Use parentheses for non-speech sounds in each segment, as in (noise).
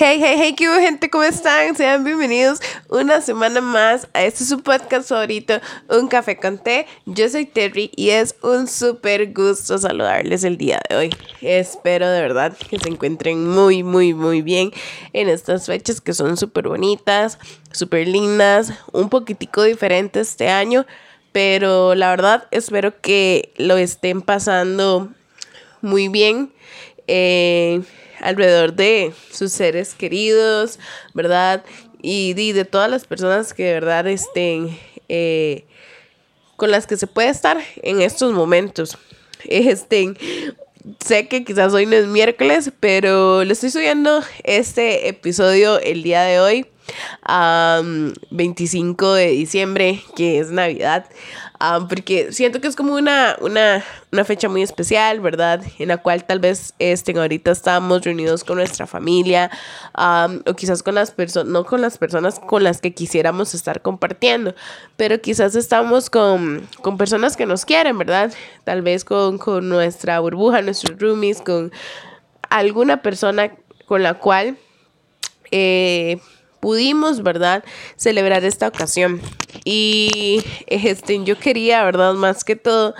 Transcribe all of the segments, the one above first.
Hey, hey, hey, ¿qué hubo, gente? ¿Cómo están? Sean bienvenidos una semana más a este su podcast favorito, Un Café con Té. Yo soy Terry y es un súper gusto saludarles el día de hoy. Espero de verdad que se encuentren muy, muy, muy bien en estas fechas que son súper bonitas, súper lindas, un poquitico diferentes este año, pero la verdad espero que lo estén pasando muy bien. Eh, alrededor de sus seres queridos, ¿verdad? Y, de todas las personas que verdad estén eh, con las que se puede estar en estos momentos. Este, sé que quizás hoy no es miércoles, pero le estoy subiendo este episodio el día de hoy, 25 de diciembre, que es Navidad porque siento que es como una, una, una, fecha muy especial, ¿verdad? En la cual tal vez estén ahorita estamos reunidos con nuestra familia o quizás con las personas, no con las personas con las que quisiéramos estar compartiendo, pero quizás estamos con, con personas que nos quieren, ¿verdad? Tal vez con, con nuestra burbuja, nuestros roomies, con alguna persona con la cual... Eh, pudimos, ¿verdad?, celebrar esta ocasión. Y este, yo quería, ¿verdad?, más que todo,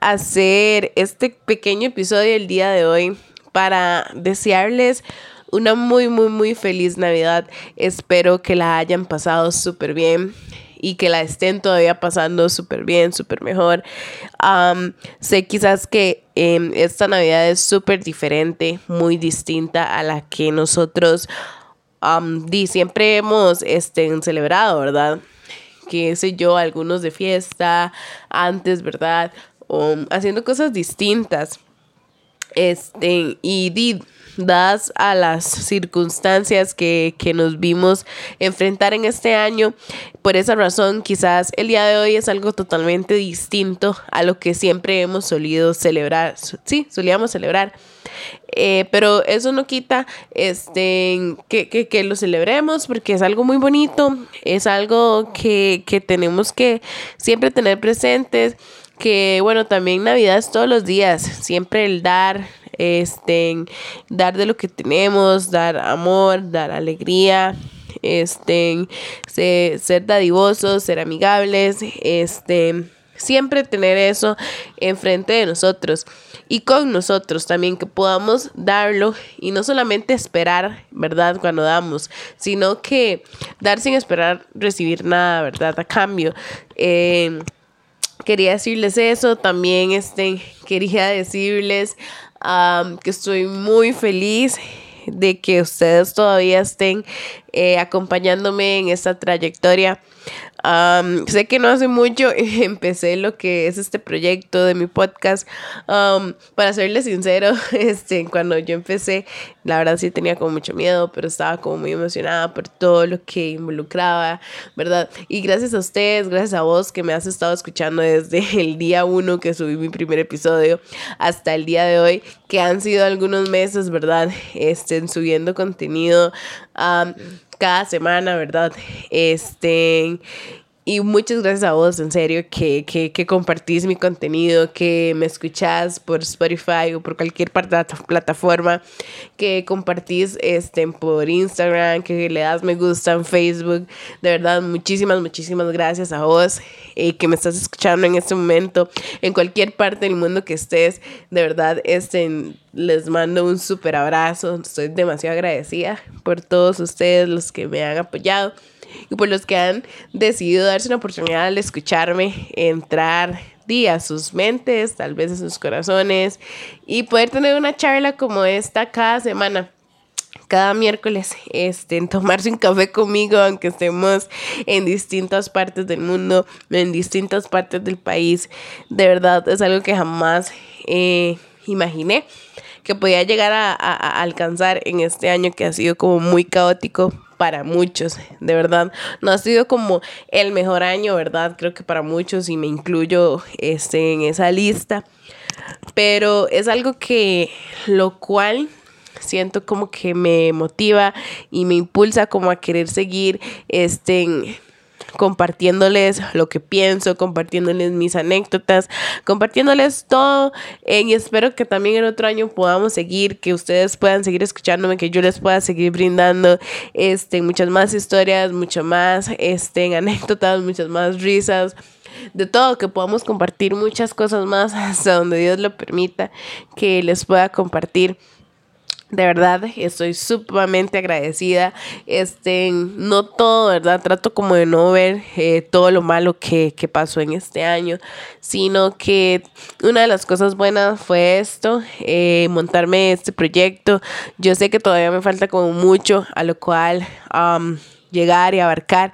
hacer este pequeño episodio el día de hoy para desearles una muy, muy, muy feliz Navidad. Espero que la hayan pasado súper bien y que la estén todavía pasando súper bien, súper mejor. sé quizás que em, esta Navidad es súper diferente, muy distinta a la que nosotros um, siempre hemos este, celebrado, ¿verdad? Que sé yo, algunos de fiesta, antes, ¿verdad? O haciendo cosas distintas. Este, y di, dadas a las circunstancias que, que, nos vimos enfrentar en este año. Por esa razón, quizás el día de hoy es algo totalmente distinto a lo que siempre hemos solido celebrar. Sí, solíamos celebrar. Eh, pero eso no quita este, que, que, que, lo celebremos porque es algo muy bonito, es algo que, que tenemos que siempre tener presentes, que bueno, también Navidad es todos los días, siempre el dar, este, dar de lo que tenemos, dar amor, dar alegría, este, ser, ser dadivosos, ser amigables, este, siempre tener eso enfrente de nosotros y con nosotros también, que podamos darlo y no solamente esperar, ¿verdad? Cuando damos, sino que dar sin esperar recibir nada, ¿verdad? A cambio. Eh, quería decirles eso, también este, quería decirles que estoy muy feliz de que ustedes todavía estén eh, acompañándome en esta trayectoria sé que no hace mucho (laughs) empecé lo que es este proyecto de mi podcast. para serles sincero, (laughs) este, cuando yo empecé, la verdad sí tenía como mucho miedo, pero estaba como muy emocionada por todo lo que involucraba, ¿verdad? Y gracias a ustedes, gracias a vos que me has estado escuchando desde (laughs) el día uno que subí mi primer episodio hasta el día de hoy, que han sido algunos meses, ¿verdad? Estén subiendo contenido cada semana, ¿verdad? Este, y muchas gracias a vos, en serio, que, que, que, compartís mi contenido, que me escuchás por Spotify o por cualquier plataforma, que compartís este, por Instagram, que le das me gusta en Facebook. De verdad, muchísimas, muchísimas gracias a vos eh, que me estás escuchando en este momento, en cualquier parte del mundo que estés. De verdad, este, les mando un súper abrazo. Estoy demasiado agradecida por todos ustedes los que me han apoyado y por los que han decidido darse una oportunidad de escucharme, entrar a sus mentes, tal vez a sus corazones y poder tener una charla como esta cada semana cada miércoles este, en tomarse un café conmigo, aunque estemos en distintas partes del mundo, en distintas partes del país. De verdad, es algo que jamás eh, imaginé que podía llegar a, alcanzar en este año que ha sido como muy caótico para muchos, de verdad. No ha sido como el mejor año, ¿verdad? Creo que para muchos y me incluyo este, en esa lista. Pero es algo que lo cual siento como que me motiva y me impulsa como a querer seguir este compartiéndoles lo que pienso, compartiéndoles mis anécdotas, compartiéndoles todo. y espero que también el otro año podamos seguir, que ustedes puedan seguir escuchándome, que yo les pueda seguir brindando este, muchas más historias, mucho más este, (laughs) anécdotas, muchas más risas de todo, que podamos compartir muchas cosas más (laughs) hasta donde Dios lo permita, que les pueda compartir. De verdad, estoy sumamente agradecida. Este, no todo, ¿verdad? Trato como de no ver eh, todo lo malo que, que, pasó en este año, sino que una de las cosas buenas fue esto, eh, montarme este proyecto. Yo sé que todavía me falta como mucho, a lo cual llegar y abarcar,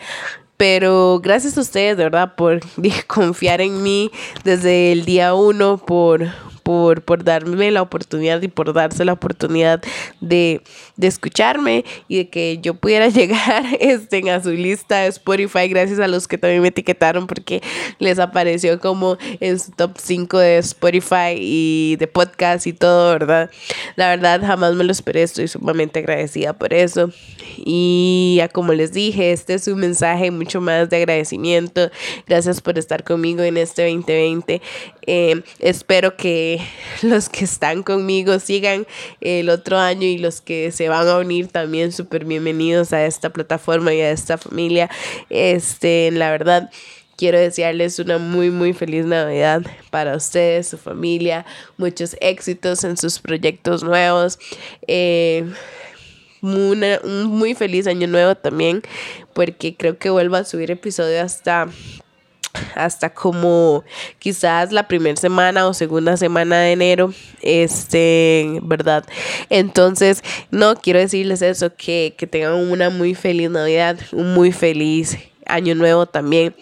pero gracias a ustedes, de verdad, por (laughs) confiar en mí desde el día uno, por, por, darme la oportunidad y por darse la oportunidad de, de escucharme y de que yo pudiera (laughs) llegar este, a su lista de Spotify gracias a los que también me etiquetaron porque les apareció como en su top 5 de Spotify y de podcast y todo, ¿verdad? La verdad jamás me lo esperé, estoy sumamente agradecida por eso. Y ya como les dije, este es un mensaje mucho más de agradecimiento. Gracias por estar conmigo en este 2020. Eh, espero que (laughs) los que están conmigo sigan el otro año y los que se van a unir también súper bienvenidos a esta plataforma y a esta familia. Este, la verdad quiero desearles una muy muy feliz Navidad para ustedes, su familia, muchos éxitos en sus proyectos nuevos. Eh, un muy feliz año nuevo también, porque creo que vuelvo a subir episodio hasta hasta como quizás la primera semana o segunda semana de enero, este, ¿verdad? Entonces, no quiero decirles eso, que, que tengan una muy feliz Navidad, un muy feliz año nuevo también.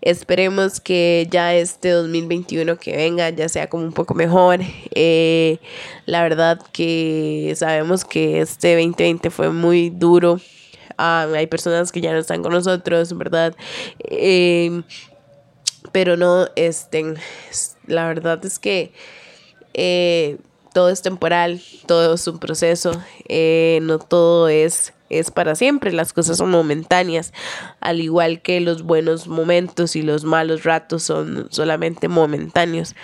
Esperemos que ya este 2021 que venga ya sea como un poco mejor. Eh, la verdad que sabemos que este 2020 fue muy duro. Ah, hay personas que ya no están con nosotros, ¿verdad? Eh, pero no, este, la verdad es que eh, todo es temporal, todo es un proceso, eh, no todo es, es para siempre, las cosas son momentáneas, al igual que los buenos momentos y los malos ratos son solamente momentáneos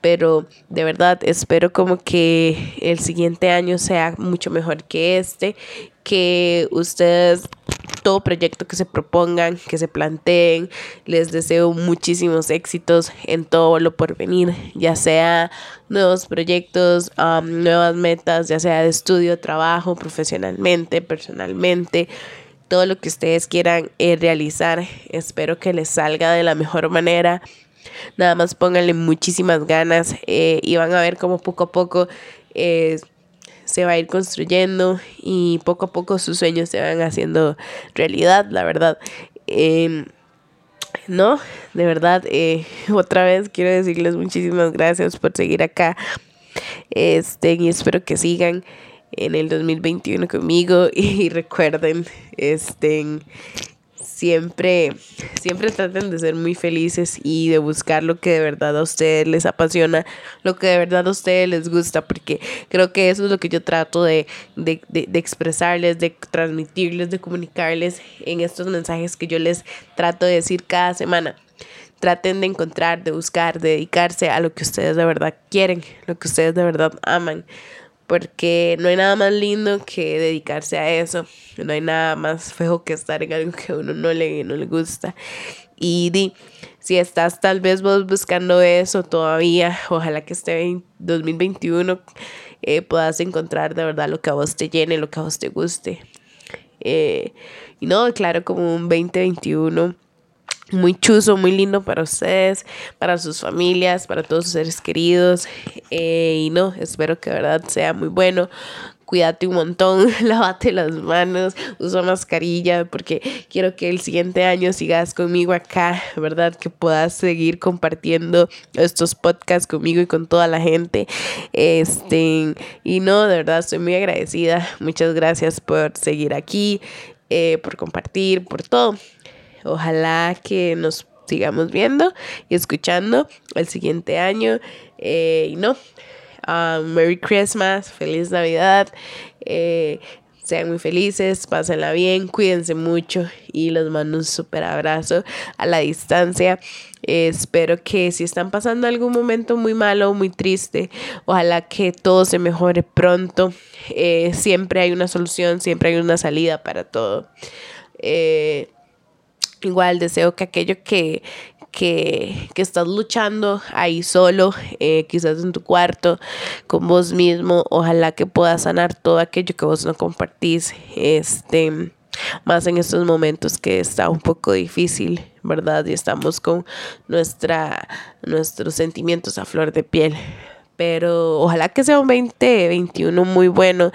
pero de verdad espero como que el siguiente año sea mucho mejor que este, que ustedes todo proyecto que se propongan, que se planteen. Les deseo muchísimos éxitos en todo lo por venir, ya sea nuevos proyectos, nuevas metas, ya sea de estudio, trabajo, profesionalmente, personalmente. Todo lo que ustedes quieran eh, realizar, espero que les salga de la mejor manera. Nada más pónganle muchísimas ganas eh, y van a ver cómo poco a poco eh, se va a ir construyendo y poco a poco sus sueños se van haciendo realidad, la verdad. Em, no, de verdad, eh, (laughs) otra vez quiero decirles muchísimas gracias por seguir acá. Este, y espero que sigan en el 2021 conmigo (laughs) y recuerden, estén siempre, siempre traten de ser muy felices y de buscar lo que de verdad a ustedes les apasiona, lo que de verdad a ustedes les gusta, porque creo que eso es lo que yo trato de, de, de, de expresarles, de transmitirles, de comunicarles en estos mensajes que yo les trato de decir cada semana. Traten de encontrar, de buscar, de dedicarse a lo que ustedes de verdad quieren, lo que ustedes de verdad aman porque no hay nada más lindo que dedicarse a eso, no hay nada más feo que estar en algo que a uno no le, no le gusta. Y di, si estás tal vez vos buscando eso todavía, ojalá que este 2021 eh, puedas encontrar de verdad lo que a vos te llene, lo que a vos te guste. Eh, y no, claro, como un 2021 muy chuzo, muy lindo para ustedes, para sus familias, para todos sus seres queridos. Eh, y no, espero que de verdad sea muy bueno. Cuídate un montón, (laughs) lávate las manos, usa mascarilla, porque quiero que el siguiente año sigas conmigo acá, ¿verdad? Que puedas seguir compartiendo estos podcasts conmigo y con toda la gente. Este, y no, de verdad, estoy muy agradecida. Muchas gracias por seguir aquí, eh, por compartir, por todo. Ojalá que nos sigamos viendo y escuchando el siguiente año. Eh, y no, ah, Merry Christmas, feliz Navidad. Eh, sean muy felices, pásenla bien, cuídense mucho y les mando un súper abrazo a la distancia. espero que si están pasando algún momento muy malo, muy triste, ojalá que todo se mejore pronto. Eh, siempre hay una solución, siempre hay una salida para todo. Eh, igual deseo que aquello que, que, estás luchando ahí solo, eh, quizás en tu cuarto, con vos mismo. Ojalá que puedas sanar todo aquello que vos no compartís. Este, más en estos momentos que está un poco difícil, ¿verdad? Y estamos con nuestra, nuestros sentimientos a flor de piel. Pero ojalá que sea un 2021 muy bueno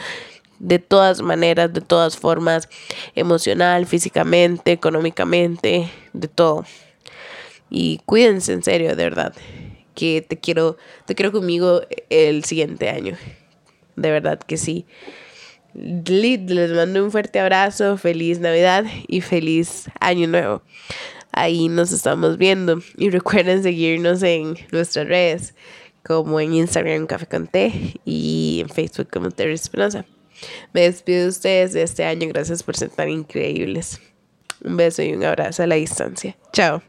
de todas maneras, de todas formas, emocional, físicamente, económicamente, de todo. Y cuídense en serio, de verdad. Que te quiero, te quiero conmigo el siguiente año. De verdad que sí. Les mando un fuerte abrazo, feliz Navidad y feliz Año Nuevo. Ahí nos estamos viendo. Y recuerden seguirnos en nuestras redes, como en Instagram Café con Té y en Facebook como Terry Espinosa. Me despido de ustedes de este año. Gracias por ser tan increíbles. Un beso y un abrazo a la distancia. Chao.